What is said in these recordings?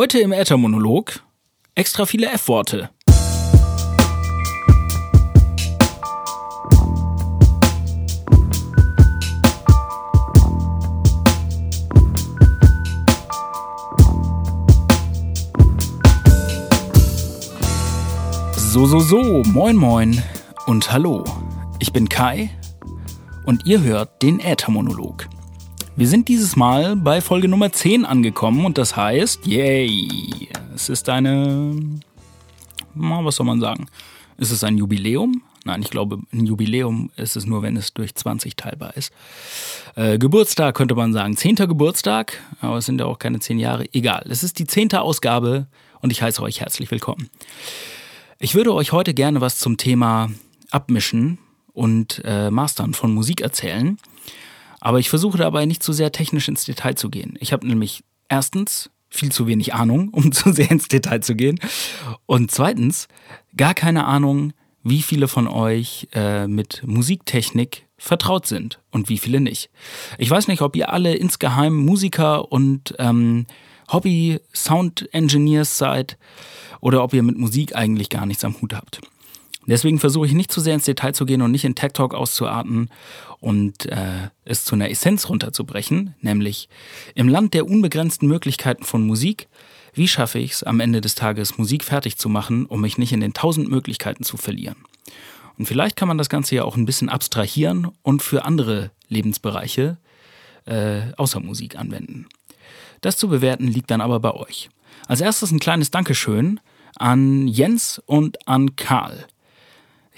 Heute im Äthermonolog extra viele F-Worte. So, so, so, moin, moin und hallo. Ich bin Kai und ihr hört den Äthermonolog. Wir sind dieses Mal bei Folge Nummer 10 angekommen und das heißt, yay, es ist eine, was soll man sagen? Ist es ein Jubiläum? Nein, ich glaube, ein Jubiläum ist es nur, wenn es durch 20 teilbar ist. Äh, Geburtstag könnte man sagen. Zehnter Geburtstag, aber es sind ja auch keine zehn Jahre. Egal, es ist die zehnte Ausgabe und ich heiße euch herzlich willkommen. Ich würde euch heute gerne was zum Thema Abmischen und äh, Mastern von Musik erzählen. Aber ich versuche dabei nicht zu sehr technisch ins Detail zu gehen. Ich habe nämlich erstens viel zu wenig Ahnung, um zu sehr ins Detail zu gehen. Und zweitens gar keine Ahnung, wie viele von euch äh, mit Musiktechnik vertraut sind und wie viele nicht. Ich weiß nicht, ob ihr alle insgeheim Musiker und ähm, Hobby-Sound-Engineers seid oder ob ihr mit Musik eigentlich gar nichts am Hut habt. Deswegen versuche ich nicht zu sehr ins Detail zu gehen und nicht in Tech Talk auszuarten und äh, es zu einer Essenz runterzubrechen, nämlich im Land der unbegrenzten Möglichkeiten von Musik, wie schaffe ich es am Ende des Tages Musik fertig zu machen, um mich nicht in den tausend Möglichkeiten zu verlieren. Und vielleicht kann man das Ganze ja auch ein bisschen abstrahieren und für andere Lebensbereiche äh, außer Musik anwenden. Das zu bewerten liegt dann aber bei euch. Als erstes ein kleines Dankeschön an Jens und an Karl.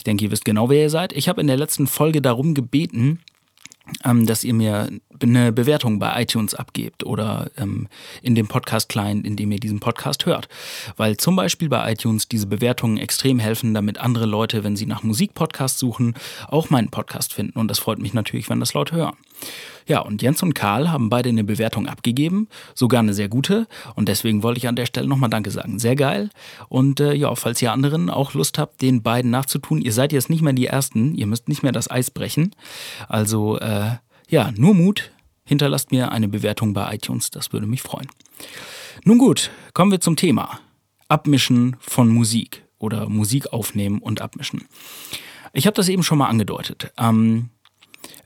Ich denke, ihr wisst genau, wer ihr seid. Ich habe in der letzten Folge darum gebeten, ähm, dass ihr mir eine Bewertung bei iTunes abgebt oder ähm, in dem Podcast-Client, in dem ihr diesen Podcast hört. Weil zum Beispiel bei iTunes diese Bewertungen extrem helfen, damit andere Leute, wenn sie nach Musikpodcasts suchen, auch meinen Podcast finden. Und das freut mich natürlich, wenn das Leute hören. Ja, und Jens und Karl haben beide eine Bewertung abgegeben, sogar eine sehr gute. Und deswegen wollte ich an der Stelle nochmal Danke sagen. Sehr geil. Und äh, ja, falls ihr anderen auch Lust habt, den beiden nachzutun, ihr seid jetzt nicht mehr die Ersten, ihr müsst nicht mehr das Eis brechen. Also äh, ja, nur Mut. Hinterlasst mir eine Bewertung bei iTunes, das würde mich freuen. Nun gut, kommen wir zum Thema. Abmischen von Musik oder Musik aufnehmen und abmischen. Ich habe das eben schon mal angedeutet. Ähm,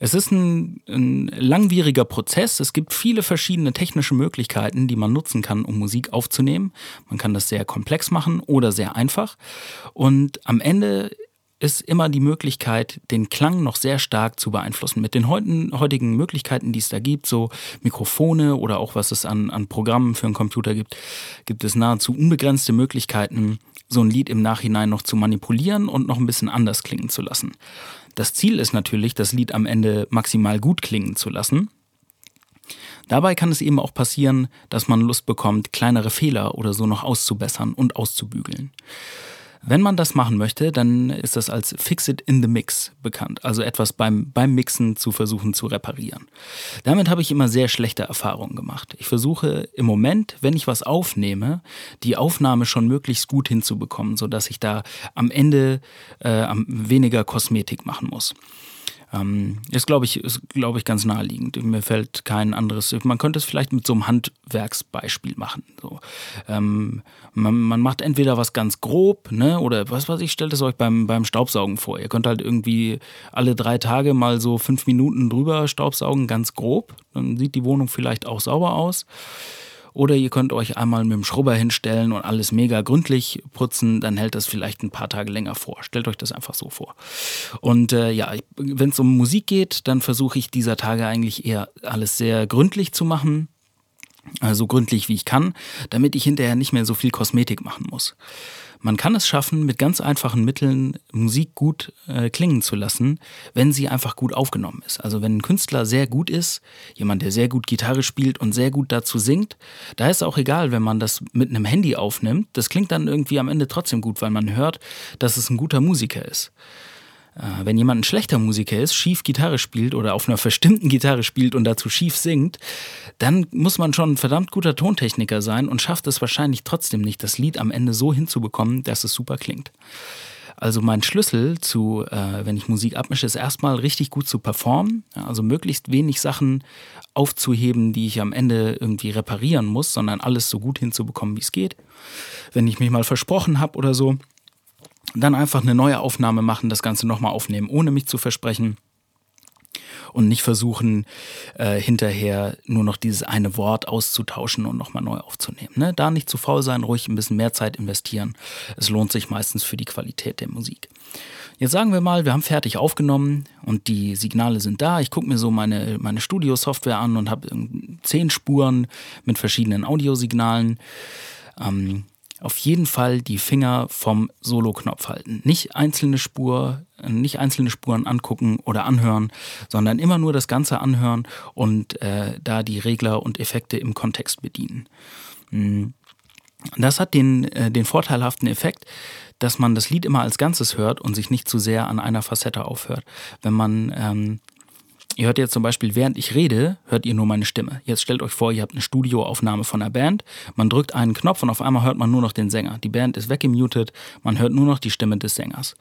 es ist ein, ein, langwieriger Prozess. Es gibt viele verschiedene technische Möglichkeiten, die man nutzen kann, um Musik aufzunehmen. Man kann das sehr komplex machen oder sehr einfach. Und am Ende ist immer die Möglichkeit, den Klang noch sehr stark zu beeinflussen. Mit den heutigen Möglichkeiten, die es da gibt, so Mikrofone oder auch was es an, an Programmen für einen Computer gibt, gibt es nahezu unbegrenzte Möglichkeiten, so ein Lied im Nachhinein noch zu manipulieren und noch ein bisschen anders klingen zu lassen. Das Ziel ist natürlich, das Lied am Ende maximal gut klingen zu lassen. Dabei kann es eben auch passieren, dass man Lust bekommt, kleinere Fehler oder so noch auszubessern und auszubügeln. Wenn man das machen möchte, dann ist das als Fix it in the Mix bekannt, also etwas beim, beim Mixen zu versuchen zu reparieren. Damit habe ich immer sehr schlechte Erfahrungen gemacht. Ich versuche im Moment, wenn ich was aufnehme, die Aufnahme schon möglichst gut hinzubekommen, sodass ich da am Ende äh, weniger Kosmetik machen muss. Ähm, ist, glaube ich, ist, ich, ganz naheliegend. Mir fällt kein anderes. Man könnte es vielleicht mit so einem Handwerksbeispiel machen. So. Ähm, man, man, macht entweder was ganz grob, ne, oder was weiß ich, stellt es euch beim, beim Staubsaugen vor. Ihr könnt halt irgendwie alle drei Tage mal so fünf Minuten drüber staubsaugen, ganz grob. Dann sieht die Wohnung vielleicht auch sauber aus. Oder ihr könnt euch einmal mit dem Schrubber hinstellen und alles mega gründlich putzen, dann hält das vielleicht ein paar Tage länger vor. Stellt euch das einfach so vor. Und äh, ja, wenn es um Musik geht, dann versuche ich dieser Tage eigentlich eher alles sehr gründlich zu machen so gründlich wie ich kann, damit ich hinterher nicht mehr so viel Kosmetik machen muss. Man kann es schaffen, mit ganz einfachen Mitteln Musik gut äh, klingen zu lassen, wenn sie einfach gut aufgenommen ist. Also wenn ein Künstler sehr gut ist, jemand, der sehr gut Gitarre spielt und sehr gut dazu singt, da ist auch egal, wenn man das mit einem Handy aufnimmt. Das klingt dann irgendwie am Ende trotzdem gut, weil man hört, dass es ein guter Musiker ist. Äh, wenn jemand ein schlechter Musiker ist, schief Gitarre spielt oder auf einer verstimmten Gitarre spielt und dazu schief singt, dann muss man schon ein verdammt guter Tontechniker sein und schafft es wahrscheinlich trotzdem nicht, das Lied am Ende so hinzubekommen, dass es super klingt. Also mein Schlüssel zu, äh, wenn ich Musik abmische, ist erstmal richtig gut zu performen. Also möglichst wenig Sachen aufzuheben, die ich am Ende irgendwie reparieren muss, sondern alles so gut hinzubekommen, wie es geht. Wenn ich mich mal versprochen habe oder so, dann einfach eine neue Aufnahme machen, das Ganze nochmal aufnehmen, ohne mich zu versprechen und nicht versuchen, äh, hinterher nur noch dieses eine Wort auszutauschen und nochmal neu aufzunehmen. Ne? Da nicht zu faul sein, ruhig ein bisschen mehr Zeit investieren. Es lohnt sich meistens für die Qualität der Musik. Jetzt sagen wir mal, wir haben fertig aufgenommen und die Signale sind da. Ich gucke mir so meine, meine Studio-Software an und habe zehn Spuren mit verschiedenen Audiosignalen. Ähm, auf jeden Fall die Finger vom Solo-Knopf halten. Nicht einzelne Spur, nicht einzelne Spuren angucken oder anhören, sondern immer nur das Ganze anhören und äh, da die Regler und Effekte im Kontext bedienen. Hm. Das hat den, äh, den vorteilhaften Effekt, dass man das Lied immer als Ganzes hört und sich nicht zu sehr an einer Facette aufhört. Wenn man ähm, Ihr hört jetzt zum Beispiel, während ich rede, hört ihr nur meine Stimme. Jetzt stellt euch vor, ihr habt eine Studioaufnahme von einer Band. Man drückt einen Knopf und auf einmal hört man nur noch den Sänger. Die Band ist weggemutet, man hört nur noch die Stimme des Sängers.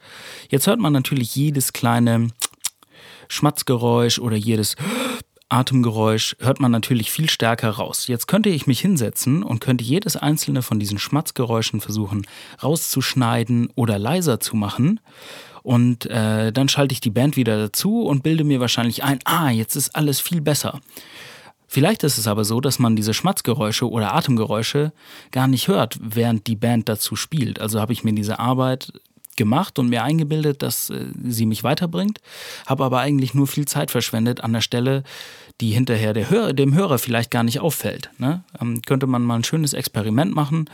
Jetzt hört man natürlich jedes kleine Schmatzgeräusch oder jedes Atemgeräusch hört man natürlich viel stärker raus. Jetzt könnte ich mich hinsetzen und könnte jedes einzelne von diesen Schmatzgeräuschen versuchen rauszuschneiden oder leiser zu machen. Und äh, dann schalte ich die Band wieder dazu und bilde mir wahrscheinlich ein, ah, jetzt ist alles viel besser. Vielleicht ist es aber so, dass man diese Schmatzgeräusche oder Atemgeräusche gar nicht hört, während die Band dazu spielt. Also habe ich mir diese Arbeit gemacht und mir eingebildet, dass äh, sie mich weiterbringt, habe aber eigentlich nur viel Zeit verschwendet an der Stelle, die hinterher Hör dem Hörer vielleicht gar nicht auffällt. Ne? Ähm, könnte man mal ein schönes Experiment machen,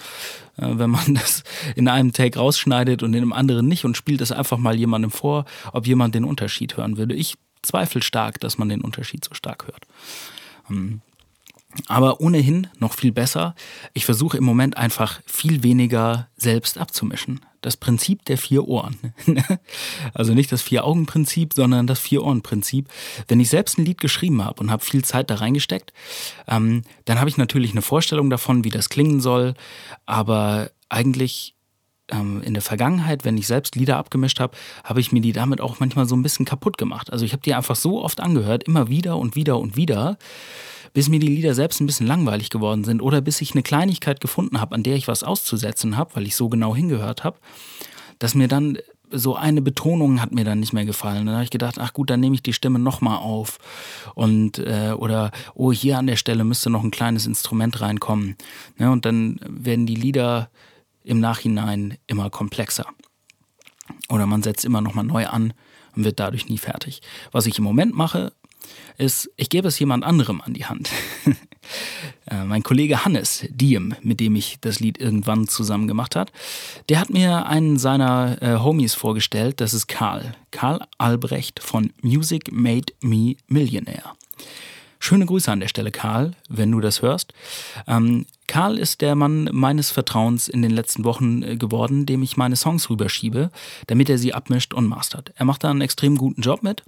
äh, wenn man das in einem Take rausschneidet und in einem anderen nicht und spielt es einfach mal jemandem vor, ob jemand den Unterschied hören würde. Ich zweifle stark, dass man den Unterschied so stark hört. Ähm, aber ohnehin noch viel besser, ich versuche im Moment einfach viel weniger selbst abzumischen. Das Prinzip der vier Ohren. also nicht das Vier-Augen-Prinzip, sondern das Vier-Ohren-Prinzip. Wenn ich selbst ein Lied geschrieben habe und habe viel Zeit da reingesteckt, ähm, dann habe ich natürlich eine Vorstellung davon, wie das klingen soll. Aber eigentlich ähm, in der Vergangenheit, wenn ich selbst Lieder abgemischt habe, habe ich mir die damit auch manchmal so ein bisschen kaputt gemacht. Also ich habe die einfach so oft angehört, immer wieder und wieder und wieder bis mir die Lieder selbst ein bisschen langweilig geworden sind oder bis ich eine Kleinigkeit gefunden habe, an der ich was auszusetzen habe, weil ich so genau hingehört habe, dass mir dann so eine Betonung hat mir dann nicht mehr gefallen. Dann habe ich gedacht, ach gut, dann nehme ich die Stimme nochmal auf. Und, äh, oder, oh, hier an der Stelle müsste noch ein kleines Instrument reinkommen. Ne, und dann werden die Lieder im Nachhinein immer komplexer. Oder man setzt immer nochmal neu an und wird dadurch nie fertig. Was ich im Moment mache, ist, ich gebe es jemand anderem an die Hand. Äh, mein Kollege Hannes Diem, mit dem ich das Lied irgendwann zusammen gemacht hat, der hat mir einen seiner äh, Homies vorgestellt, das ist Karl. Karl Albrecht von Music Made Me Millionaire. Schöne Grüße an der Stelle, Karl, wenn du das hörst. Ähm, Karl ist der Mann meines Vertrauens in den letzten Wochen äh, geworden, dem ich meine Songs rüberschiebe, damit er sie abmischt und mastert. Er macht da einen extrem guten Job mit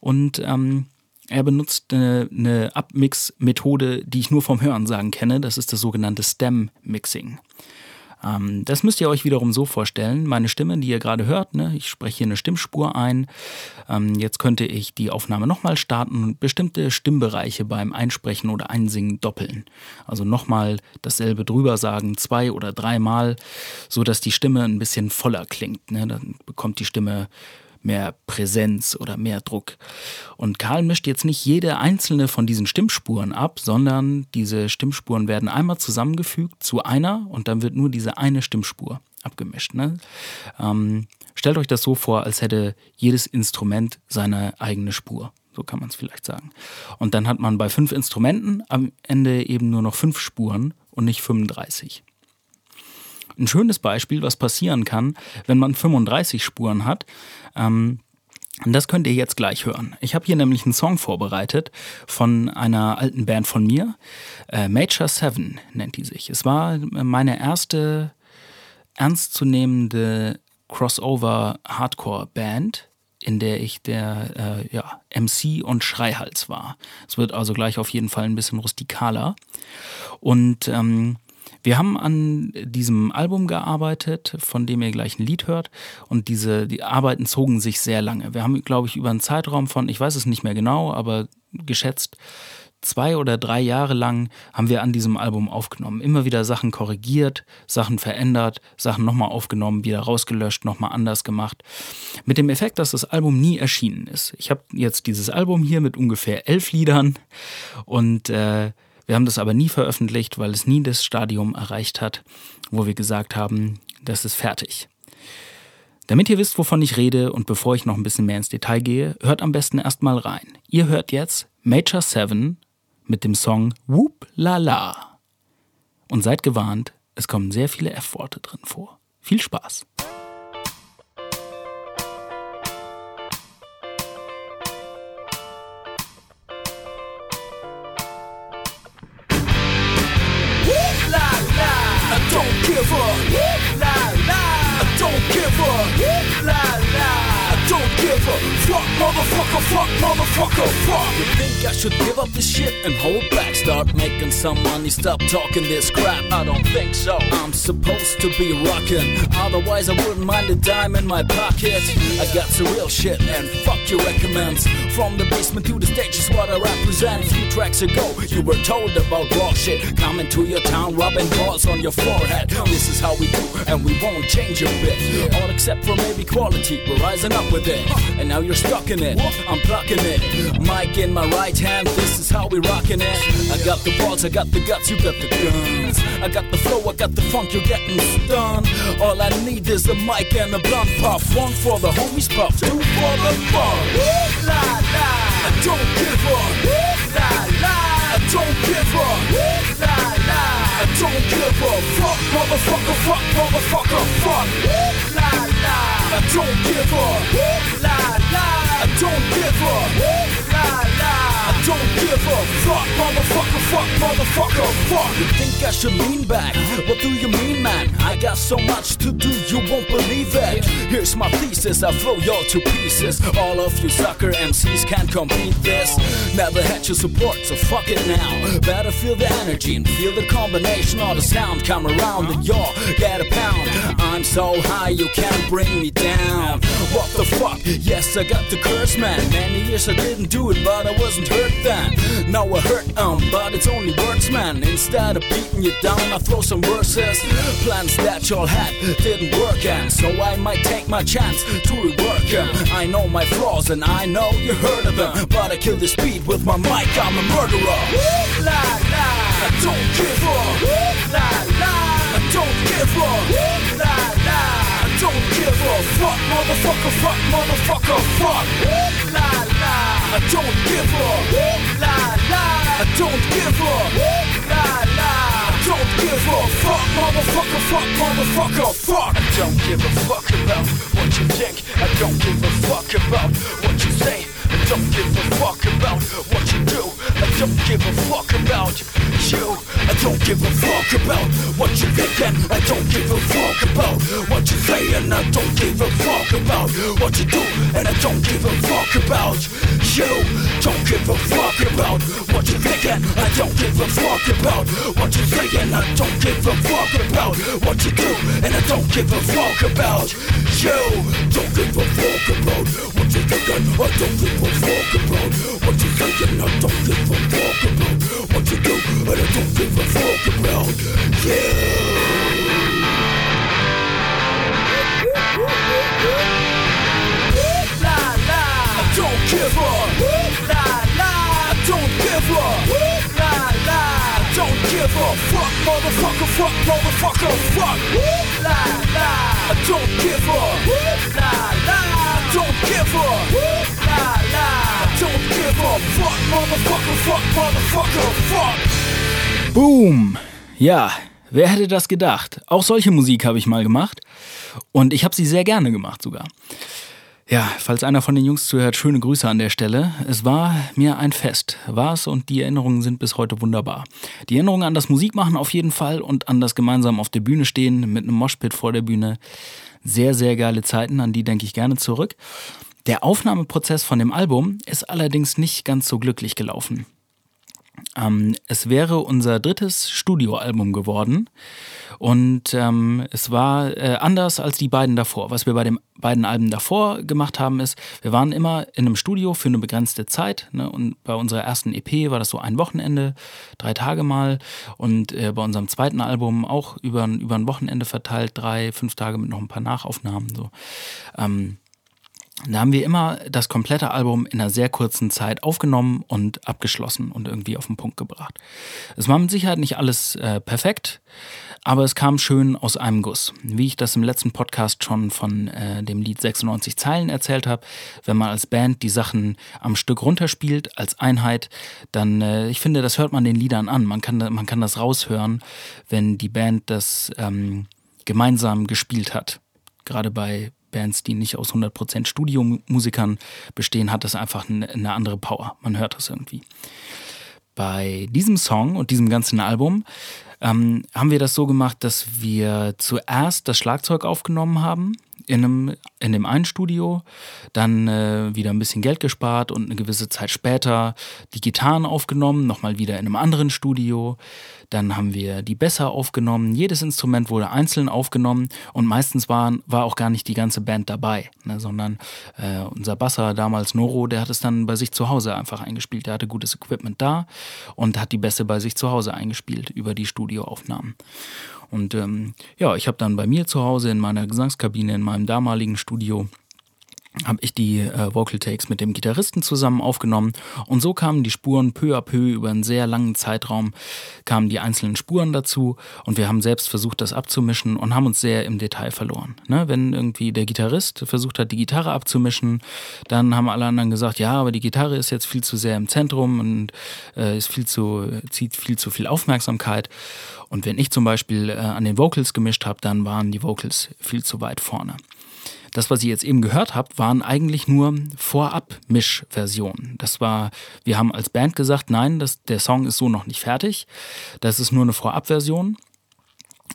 und ähm, er benutzt eine, eine Abmix-Methode, die ich nur vom Hörensagen kenne. Das ist das sogenannte Stem-Mixing. Ähm, das müsst ihr euch wiederum so vorstellen. Meine Stimme, die ihr gerade hört, ne, ich spreche hier eine Stimmspur ein. Ähm, jetzt könnte ich die Aufnahme nochmal starten und bestimmte Stimmbereiche beim Einsprechen oder Einsingen doppeln. Also nochmal dasselbe drüber sagen, zwei oder dreimal, sodass die Stimme ein bisschen voller klingt. Ne? Dann bekommt die Stimme mehr Präsenz oder mehr Druck. Und Karl mischt jetzt nicht jede einzelne von diesen Stimmspuren ab, sondern diese Stimmspuren werden einmal zusammengefügt zu einer und dann wird nur diese eine Stimmspur abgemischt. Ne? Ähm, stellt euch das so vor, als hätte jedes Instrument seine eigene Spur. So kann man es vielleicht sagen. Und dann hat man bei fünf Instrumenten am Ende eben nur noch fünf Spuren und nicht 35. Ein schönes Beispiel, was passieren kann, wenn man 35 Spuren hat. Ähm, das könnt ihr jetzt gleich hören. Ich habe hier nämlich einen Song vorbereitet von einer alten Band von mir. Äh, Major Seven nennt die sich. Es war meine erste ernstzunehmende Crossover-Hardcore-Band, in der ich der äh, ja, MC und Schreihals war. Es wird also gleich auf jeden Fall ein bisschen rustikaler. Und ähm, Wir haben an diesem Album gearbeitet, von dem ihr gleich ein Lied hört. Und diese die Arbeiten zogen sich sehr lange. Wir haben, glaube ich, über einen Zeitraum von, ich weiß es nicht mehr genau, aber geschätzt zwei oder drei Jahre lang haben wir an diesem Album aufgenommen. Immer wieder Sachen korrigiert, Sachen verändert, Sachen nochmal aufgenommen, wieder rausgelöscht, nochmal anders gemacht. Mit dem Effekt, dass das Album nie erschienen ist. Ich habe jetzt dieses Album hier mit ungefähr elf Liedern und äh, wir haben das aber nie veröffentlicht, weil es nie das Stadium erreicht hat, wo wir gesagt haben, das ist fertig. Damit ihr wisst, wovon ich rede und bevor ich noch ein bisschen mehr ins Detail gehe, hört am besten erstmal rein. Ihr hört jetzt Major 7 mit dem Song Whoop La La. Und seid gewarnt, es kommen sehr viele F-Worte drin vor. Viel Spaß! A fuck, motherfucker, fuck, motherfucker, fuck. You think I should give up this shit and hold back? Start making some money, stop talking this crap. I don't think so. I'm supposed to be rocking, otherwise I wouldn't mind a dime in my pocket. I got some real shit and fuck your recommends. From the basement to the stage is what I represent. A few tracks ago, you were told about raw shit. Coming to your town, rubbing balls on your forehead. This is how we do, and we won't change a bit. All except for maybe quality. We're rising up with it. And now you're stuck in it. I'm plucking it. Mic in my right hand, this is how we rocking it. I got the balls, I got the guts, you got the guns. I got the flow, I got the funk, you're getting stunned. All I need is a mic and a blunt puff. One for the homies puff, two for the fun. La la, I don't give a. La la, I don't give a. fuck, motherfucker, fuck. You think I should lean back? What do you mean, man? I got so much to do, you won't believe it. Here's my thesis, I flow y'all to pieces. All of you sucker MCs can't compete this. Never had your support, so fuck it now. Better feel the energy and feel the combination of the sound. Come around and y'all get a pound. I'm so high, you can't bring me down. What the fuck? Yes, I got the curse, man. Many years I didn't do it, but I wasn't hurt then. Now I hurt, um, but it's only words, man. Instead of beating you down, I throw some verses. Plans that y'all had didn't work, and so I might take my chance to rework them. I know my flaws, and I know you heard of them, but I kill this beat with my mic. I'm a murderer. Woo, La la, I don't give up. La la, I don't give up. La la don't give a fuck, motherfucker, fuck, motherfucker, fuck. La la, I don't give a la la, I don't give a la la, I fuck, motherfucker, fuck, motherfucker, fuck. I don't give a fuck about what you think. I don't give a fuck about what you say. I don't give a fuck about what you do. I don't give a fuck about you. I don't give a fuck about what you thinking. I don't give a fuck about what you saying. I don't give a fuck about what you do. And I don't give a fuck about you. Don't give a fuck about what you thinking. I don't give a fuck about what you saying. I don't give a fuck about what you do. And I don't give a fuck about you. Don't give a fuck about what you thinking. I don't give a fuck about what you saying. I don't give a fuck about what you do. And I don't give a fuck about you. La la, I don't give a la la, I don't give a la la, I don't give a fuck, motherfucker, fuck, motherfucker, fuck. La la, I don't give a Boom. Ja, wer hätte das gedacht? Auch solche Musik habe ich mal gemacht und ich habe sie sehr gerne gemacht sogar. Ja, falls einer von den Jungs zuhört, schöne Grüße an der Stelle. Es war mir ein Fest, war es und die Erinnerungen sind bis heute wunderbar. Die Erinnerungen an das Musikmachen auf jeden Fall und an das gemeinsam auf der Bühne stehen mit einem Moshpit vor der Bühne. Sehr, sehr geile Zeiten, an die denke ich gerne zurück. Der Aufnahmeprozess von dem Album ist allerdings nicht ganz so glücklich gelaufen. Ähm, es wäre unser drittes Studioalbum geworden. Und ähm, es war äh, anders als die beiden davor. Was wir bei den beiden Alben davor gemacht haben, ist, wir waren immer in einem Studio für eine begrenzte Zeit. Ne? Und bei unserer ersten EP war das so ein Wochenende, drei Tage mal. Und äh, bei unserem zweiten Album auch über, über ein Wochenende verteilt, drei, fünf Tage mit noch ein paar Nachaufnahmen. So. Ähm, da haben wir immer das komplette Album in einer sehr kurzen Zeit aufgenommen und abgeschlossen und irgendwie auf den Punkt gebracht. Es war mit Sicherheit nicht alles äh, perfekt, aber es kam schön aus einem Guss. Wie ich das im letzten Podcast schon von äh, dem Lied 96 Zeilen erzählt habe, wenn man als Band die Sachen am Stück runterspielt, als Einheit, dann, äh, ich finde, das hört man den Liedern an. Man kann, man kann das raushören, wenn die Band das ähm, gemeinsam gespielt hat. Gerade bei Bands, die nicht aus 100% Studiomusikern bestehen, hat das einfach eine andere Power. Man hört das irgendwie. Bei diesem Song und diesem ganzen Album ähm, haben wir das so gemacht, dass wir zuerst das Schlagzeug aufgenommen haben in, einem, in dem einen Studio, dann äh, wieder ein bisschen Geld gespart und eine gewisse Zeit später die Gitarren aufgenommen, nochmal wieder in einem anderen Studio. Dann haben wir die Bässe aufgenommen. Jedes Instrument wurde einzeln aufgenommen und meistens war, war auch gar nicht die ganze Band dabei, ne, sondern äh, unser Basser damals Noro, der hat es dann bei sich zu Hause einfach eingespielt. Der hatte gutes Equipment da und hat die Bässe bei sich zu Hause eingespielt über die Studioaufnahmen. Und ähm, ja, ich habe dann bei mir zu Hause in meiner Gesangskabine, in meinem damaligen Studio, habe ich die äh, Vocal Takes mit dem Gitarristen zusammen aufgenommen und so kamen die Spuren peu à peu über einen sehr langen Zeitraum kamen die einzelnen Spuren dazu und wir haben selbst versucht das abzumischen und haben uns sehr im Detail verloren. Ne? Wenn irgendwie der Gitarrist versucht hat die Gitarre abzumischen, dann haben alle anderen gesagt, ja, aber die Gitarre ist jetzt viel zu sehr im Zentrum und äh, ist viel zu zieht viel zu viel Aufmerksamkeit und wenn ich zum Beispiel äh, an den Vocals gemischt habe, dann waren die Vocals viel zu weit vorne. Das, was ihr jetzt eben gehört habt, waren eigentlich nur Vorab-Misch-Versionen. Das war, wir haben als Band gesagt, nein, das, der Song ist so noch nicht fertig. Das ist nur eine Vorab-Version.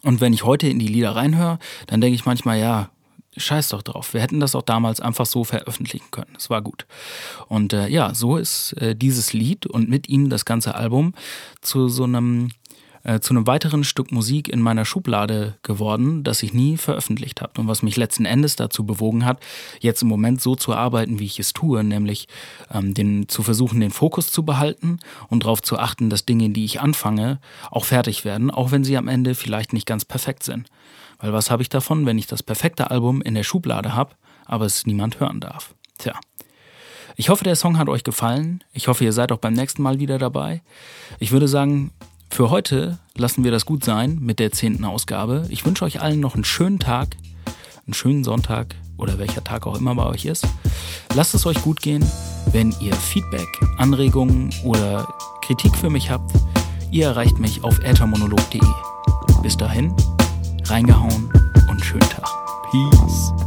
Und wenn ich heute in die Lieder reinhöre, dann denke ich manchmal, ja, scheiß doch drauf. Wir hätten das auch damals einfach so veröffentlichen können. Es war gut. Und äh, ja, so ist äh, dieses Lied und mit ihm das ganze Album zu so einem äh, zu einem weiteren Stück Musik in meiner Schublade geworden, das ich nie veröffentlicht habe und was mich letzten Endes dazu bewogen hat, jetzt im Moment so zu arbeiten, wie ich es tue, nämlich ähm, den, zu versuchen, den Fokus zu behalten und darauf zu achten, dass Dinge, die ich anfange, auch fertig werden, auch wenn sie am Ende vielleicht nicht ganz perfekt sind. Weil was habe ich davon, wenn ich das perfekte Album in der Schublade habe, aber es niemand hören darf? Tja. Ich hoffe, der Song hat euch gefallen. Ich hoffe, ihr seid auch beim nächsten Mal wieder dabei. Ich würde sagen, für heute lassen wir das gut sein mit der zehnten Ausgabe. Ich wünsche euch allen noch einen schönen Tag, einen schönen Sonntag oder welcher Tag auch immer bei euch ist. Lasst es euch gut gehen. Wenn ihr Feedback, Anregungen oder Kritik für mich habt, ihr erreicht mich auf äthermonolog.de. Bis dahin, reingehauen und schönen Tag. Peace.